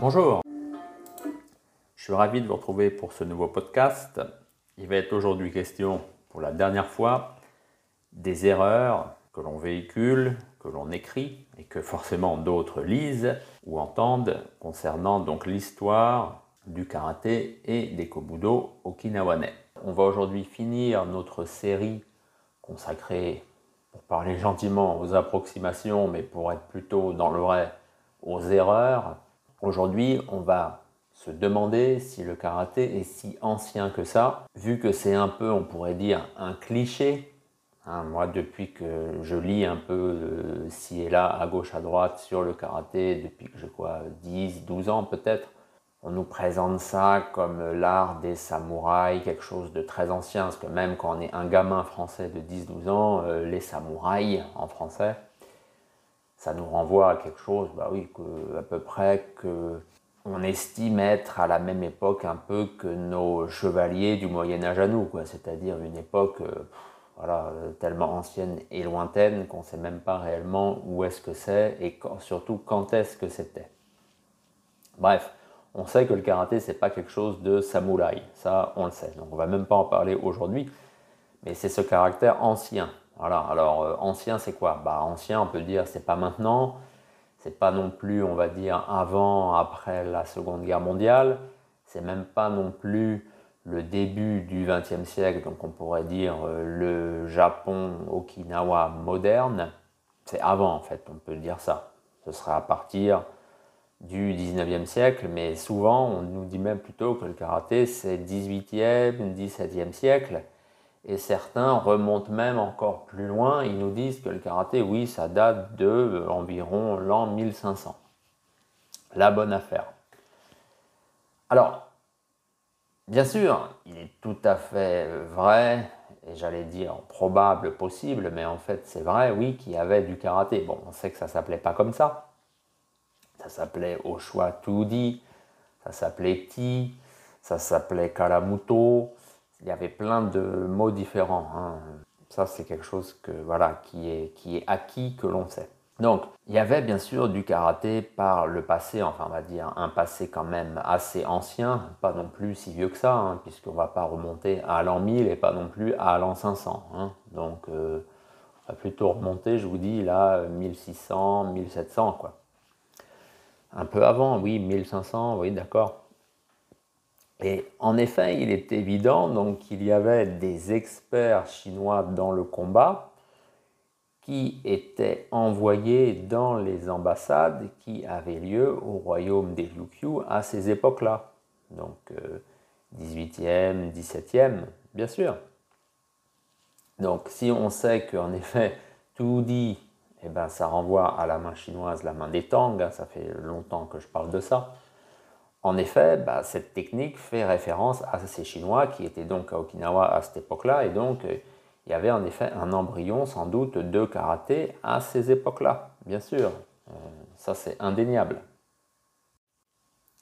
Bonjour, je suis ravi de vous retrouver pour ce nouveau podcast. Il va être aujourd'hui question, pour la dernière fois, des erreurs que l'on véhicule, que l'on écrit et que forcément d'autres lisent ou entendent concernant donc l'histoire du karaté et des kobudo okinawanais. On va aujourd'hui finir notre série consacrée, pour parler gentiment, aux approximations, mais pour être plutôt dans le vrai, aux erreurs. Aujourd'hui, on va se demander si le karaté est si ancien que ça, vu que c'est un peu, on pourrait dire, un cliché. Hein, moi, depuis que je lis un peu euh, ci et là, à gauche, à droite, sur le karaté, depuis que j'ai quoi, 10, 12 ans peut-être, on nous présente ça comme l'art des samouraïs, quelque chose de très ancien, parce que même quand on est un gamin français de 10-12 ans, euh, les samouraïs en français, ça nous renvoie à quelque chose, bah oui, que, à peu près que on estime être à la même époque un peu que nos chevaliers du Moyen Âge à nous, quoi. C'est-à-dire une époque, euh, voilà, tellement ancienne et lointaine qu'on ne sait même pas réellement où est-ce que c'est et surtout quand est-ce que c'était. Bref, on sait que le karaté, c'est pas quelque chose de samouraï. Ça, on le sait. Donc, on va même pas en parler aujourd'hui. Mais c'est ce caractère ancien. Voilà. Alors, euh, ancien, c'est quoi? Bah, ancien, on peut dire, c'est pas maintenant. C'est pas non plus, on va dire, avant, après la Seconde Guerre mondiale. C'est même pas non plus le début du XXe siècle. Donc, on pourrait dire euh, le Japon Okinawa moderne. C'est avant, en fait. On peut dire ça. Ce sera à partir du 19e siècle, mais souvent on nous dit même plutôt que le karaté c'est 18e, 17e siècle, et certains remontent même encore plus loin, ils nous disent que le karaté, oui, ça date de euh, environ l'an 1500. La bonne affaire. Alors, bien sûr, il est tout à fait vrai, et j'allais dire probable, possible, mais en fait c'est vrai, oui, qu'il y avait du karaté. Bon, on sait que ça s'appelait pas comme ça, ça s'appelait Oshua Tudi, ça s'appelait Ti, ça s'appelait Kalamuto. Il y avait plein de mots différents. Hein. Ça, c'est quelque chose que, voilà, qui, est, qui est acquis, que l'on sait. Donc, il y avait bien sûr du karaté par le passé, enfin on va dire un passé quand même assez ancien, pas non plus si vieux que ça, hein, puisqu'on ne va pas remonter à l'an 1000 et pas non plus à l'an 500. Hein. Donc, euh, on va plutôt remonter, je vous dis, là, 1600, 1700, quoi. Un peu avant, oui, 1500, oui, d'accord. Et en effet, il est évident qu'il y avait des experts chinois dans le combat qui étaient envoyés dans les ambassades qui avaient lieu au royaume des Liu à ces époques-là. Donc 18e, euh, 17e, bien sûr. Donc si on sait qu'en effet, tout dit eh ben, ça renvoie à la main chinoise, la main des Tang, hein, ça fait longtemps que je parle de ça. En effet, bah, cette technique fait référence à ces Chinois qui étaient donc à Okinawa à cette époque-là, et donc euh, il y avait en effet un embryon sans doute de karaté à ces époques-là, bien sûr. Euh, ça c'est indéniable.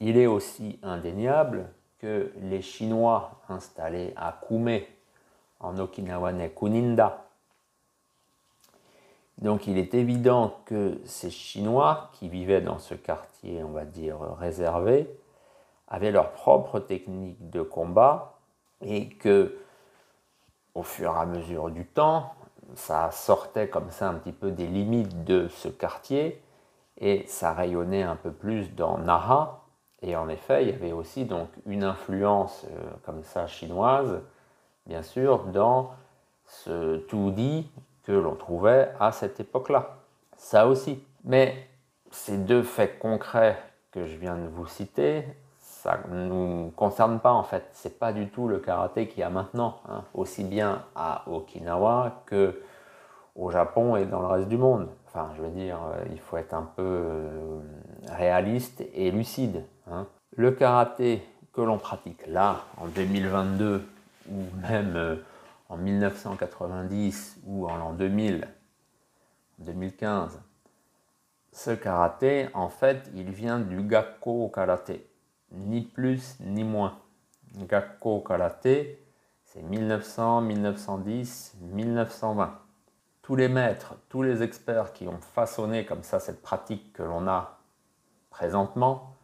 Il est aussi indéniable que les Chinois installés à Kume, en Okinawanais Kuninda, donc il est évident que ces Chinois qui vivaient dans ce quartier, on va dire, réservé, avaient leur propre technique de combat et que au fur et à mesure du temps, ça sortait comme ça un petit peu des limites de ce quartier et ça rayonnait un peu plus dans Naha. Et en effet, il y avait aussi donc une influence euh, comme ça chinoise, bien sûr, dans ce tout dit que l'on trouvait à cette époque-là. Ça aussi. Mais ces deux faits concrets que je viens de vous citer, ça ne nous concerne pas en fait. C'est pas du tout le karaté qu'il y a maintenant, hein. aussi bien à Okinawa que au Japon et dans le reste du monde. Enfin, je veux dire, euh, il faut être un peu euh, réaliste et lucide. Hein. Le karaté que l'on pratique là, en 2022, ou même euh, en 1990 ou en l'an 2000, 2015, ce karaté, en fait, il vient du Gakko karaté, ni plus ni moins. Gakko karaté, c'est 1900, 1910, 1920. Tous les maîtres, tous les experts qui ont façonné comme ça cette pratique que l'on a présentement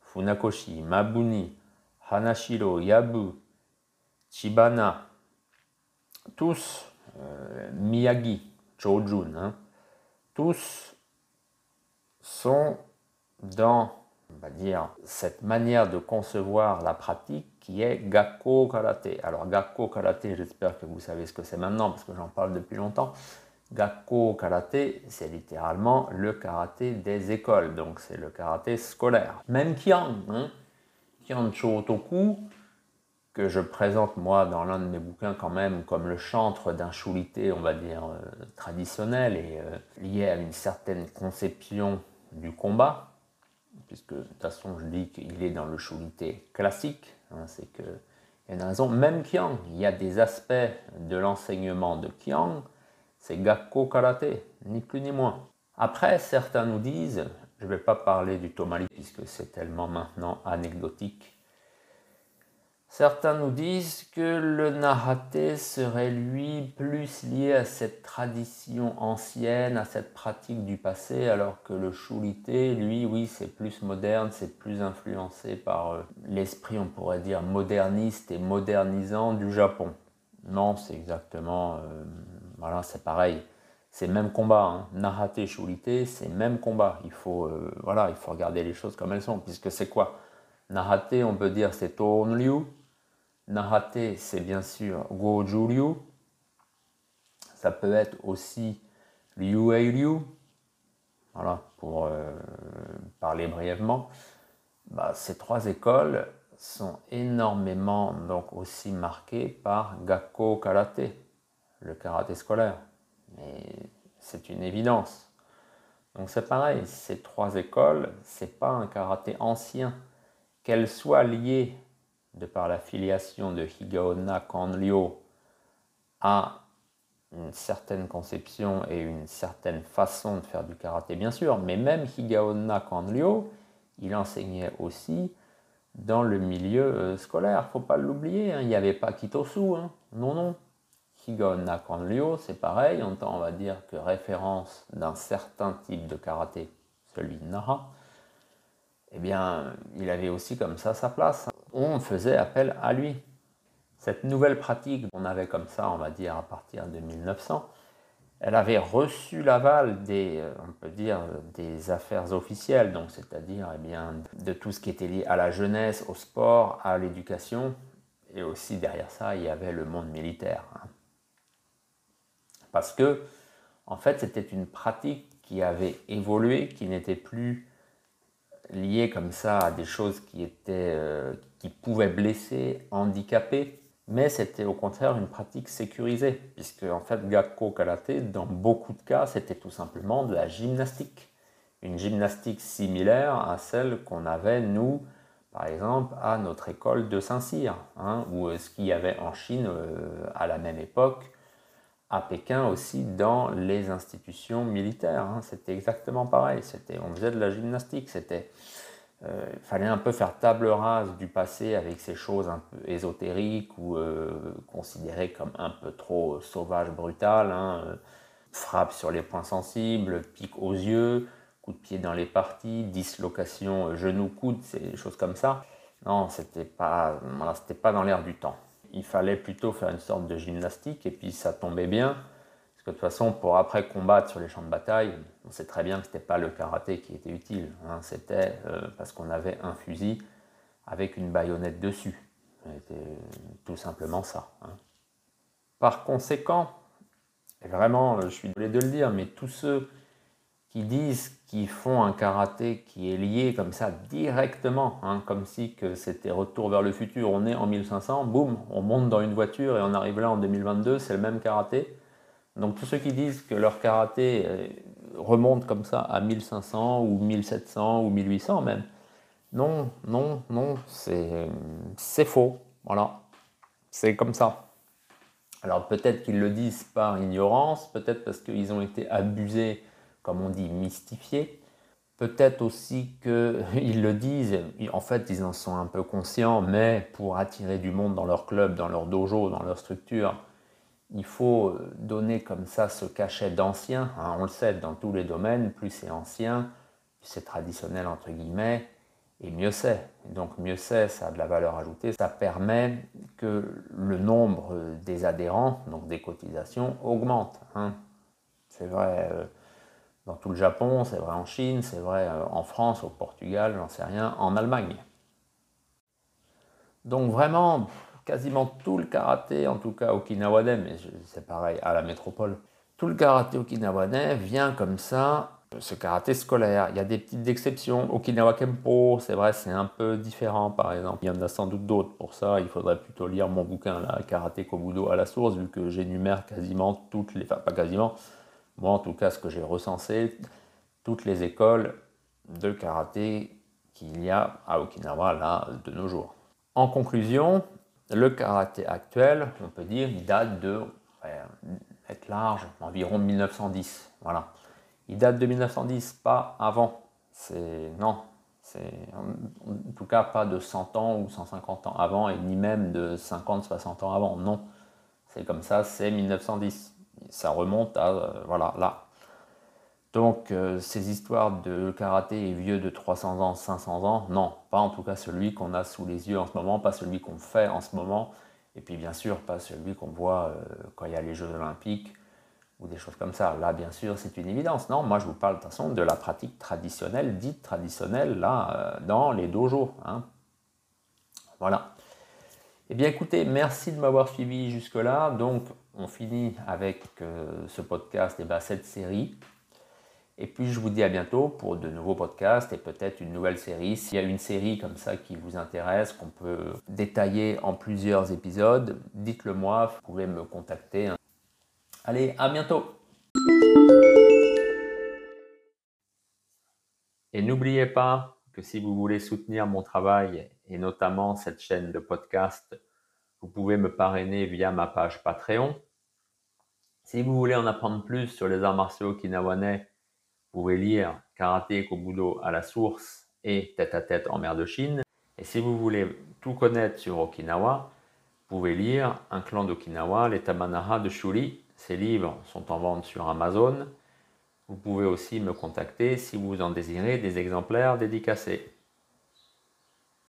Funakoshi, Mabuni, Hanashiro, Yabu, Chibana, tous, euh, Miyagi, Chojun, hein, tous sont dans, on va dire, cette manière de concevoir la pratique qui est Gakko Karate. Alors Gakko Karate, j'espère que vous savez ce que c'est maintenant parce que j'en parle depuis longtemps. Gakko Karate, c'est littéralement le karaté des écoles, donc c'est le karaté scolaire. Même Kian, hein, Kian Chotoku, que je présente moi dans l'un de mes bouquins quand même comme le chantre d'un chulité, on va dire, euh, traditionnel et euh, lié à une certaine conception du combat, puisque de toute façon je dis qu'il est dans le chulité classique, hein, c'est que il y a une raison, même Kiang, il y a des aspects de l'enseignement de Kiang, c'est Gakko Karate, ni plus ni moins. Après, certains nous disent, je ne vais pas parler du Tomali puisque c'est tellement maintenant anecdotique, Certains nous disent que le Nahate serait lui plus lié à cette tradition ancienne, à cette pratique du passé, alors que le Shulite, lui, oui, c'est plus moderne, c'est plus influencé par euh, l'esprit, on pourrait dire, moderniste et modernisant du Japon. Non, c'est exactement, euh, voilà, c'est pareil. C'est même combat, hein. Nahate, Shulite, c'est même combat. Il faut, euh, voilà, il faut regarder les choses comme elles sont, puisque c'est quoi? Nahate, on peut dire c'est Tonryu, Nahate, c'est bien sûr Goju-ryu. Ça peut être aussi Liu-ryu. Voilà, pour euh, parler brièvement. Bah, ces trois écoles sont énormément donc aussi marquées par Gakko Karate, le karaté scolaire. Mais c'est une évidence. Donc c'est pareil, ces trois écoles, c'est pas un karaté ancien. Qu'elles soient liées de par la filiation de Higaonna Kanryo à une certaine conception et une certaine façon de faire du karaté, bien sûr, mais même Higaonna Kanryo, il enseignait aussi dans le milieu euh, scolaire, faut pas l'oublier, hein. il n'y avait pas Kitosu, hein. non, non. Higaonna Kanryo, c'est pareil, on va dire que référence d'un certain type de karaté, celui de Nara, eh bien, il avait aussi comme ça sa place on faisait appel à lui. Cette nouvelle pratique qu'on avait comme ça, on va dire à partir de 1900, elle avait reçu l'aval des, euh, on peut dire, des affaires officielles, donc c'est-à-dire eh bien, de tout ce qui était lié à la jeunesse, au sport, à l'éducation, et aussi derrière ça, il y avait le monde militaire. Hein. Parce que, en fait, c'était une pratique qui avait évolué, qui n'était plus liée comme ça à des choses qui étaient, euh, qui pouvait blesser, handicaper, mais c'était au contraire une pratique sécurisée, puisque en fait Gakko Karate, dans beaucoup de cas, c'était tout simplement de la gymnastique. Une gymnastique similaire à celle qu'on avait, nous, par exemple, à notre école de Saint-Cyr, hein, ou ce qu'il y avait en Chine euh, à la même époque, à Pékin aussi, dans les institutions militaires. Hein. C'était exactement pareil, on faisait de la gymnastique, c'était euh, fallait un peu faire table rase du passé avec ces choses un peu ésotériques ou euh, considérées comme un peu trop sauvages, brutales. Hein, euh, frappe sur les points sensibles, pique aux yeux, coup de pied dans les parties, dislocation genou-coude, des choses comme ça. Non, c'était pas, c'était pas dans l'air du temps. Il fallait plutôt faire une sorte de gymnastique et puis ça tombait bien de toute façon, pour après combattre sur les champs de bataille, on sait très bien que ce n'était pas le karaté qui était utile. Hein. C'était euh, parce qu'on avait un fusil avec une baïonnette dessus. C'était tout simplement ça. Hein. Par conséquent, et vraiment, je suis désolé de le dire, mais tous ceux qui disent qu'ils font un karaté qui est lié comme ça directement, hein, comme si c'était retour vers le futur, on est en 1500, boum, on monte dans une voiture et on arrive là en 2022, c'est le même karaté. Donc tous ceux qui disent que leur karaté euh, remonte comme ça à 1500 ou 1700 ou 1800 même, non, non, non, c'est faux. Voilà, c'est comme ça. Alors peut-être qu'ils le disent par ignorance, peut-être parce qu'ils ont été abusés, comme on dit, mystifiés. Peut-être aussi qu'ils le disent, en fait ils en sont un peu conscients, mais pour attirer du monde dans leur club, dans leur dojo, dans leur structure, il faut donner comme ça ce cachet d'ancien. Hein, on le sait dans tous les domaines, plus c'est ancien, plus c'est traditionnel entre guillemets, et mieux c'est. Donc mieux c'est, ça a de la valeur ajoutée, ça permet que le nombre des adhérents, donc des cotisations, augmente. Hein. C'est vrai euh, dans tout le Japon, c'est vrai en Chine, c'est vrai euh, en France, au Portugal, j'en sais rien, en Allemagne. Donc vraiment, quasiment tout le karaté, en tout cas okinawanais, mais c'est pareil à la métropole, tout le karaté okinawanais vient comme ça ce karaté scolaire. Il y a des petites exceptions. Okinawa Kempo, c'est vrai, c'est un peu différent par exemple. Il y en a sans doute d'autres. Pour ça, il faudrait plutôt lire mon bouquin, là, Karaté Kobudo à la source, vu que j'énumère quasiment toutes les. Enfin, pas quasiment. Moi, en tout cas, ce que j'ai recensé, toutes les écoles de karaté qu'il y a à Okinawa, là, de nos jours. En conclusion, le karaté actuel, on peut dire, il date de, être large, environ 1910. Voilà. Il date de 1910, pas avant. C'est non, c'est en tout cas pas de 100 ans ou 150 ans avant et ni même de 50, 60 ans avant. Non, c'est comme ça, c'est 1910. Ça remonte à euh, voilà là. Donc euh, ces histoires de karaté est vieux de 300 ans, 500 ans, non, pas en tout cas celui qu'on a sous les yeux en ce moment, pas celui qu'on fait en ce moment, et puis bien sûr pas celui qu'on voit euh, quand il y a les Jeux olympiques ou des choses comme ça. Là, bien sûr, c'est une évidence. Non, moi, je vous parle de toute façon de la pratique traditionnelle, dite traditionnelle, là, dans les dojos. Hein. Voilà. Eh bien, écoutez, merci de m'avoir suivi jusque-là. Donc, on finit avec euh, ce podcast et bien, cette série. Et puis, je vous dis à bientôt pour de nouveaux podcasts et peut-être une nouvelle série. S'il y a une série comme ça qui vous intéresse, qu'on peut détailler en plusieurs épisodes, dites-le moi. Vous pouvez me contacter Allez, à bientôt. Et n'oubliez pas que si vous voulez soutenir mon travail et notamment cette chaîne de podcast, vous pouvez me parrainer via ma page Patreon. Si vous voulez en apprendre plus sur les arts martiaux okinawanais, vous pouvez lire Karaté Kobudo à la source et Tête à tête en mer de Chine. Et si vous voulez tout connaître sur Okinawa, vous pouvez lire Un clan d'Okinawa, les Tamanaha de Shuri ces livres sont en vente sur Amazon. Vous pouvez aussi me contacter si vous en désirez des exemplaires dédicacés.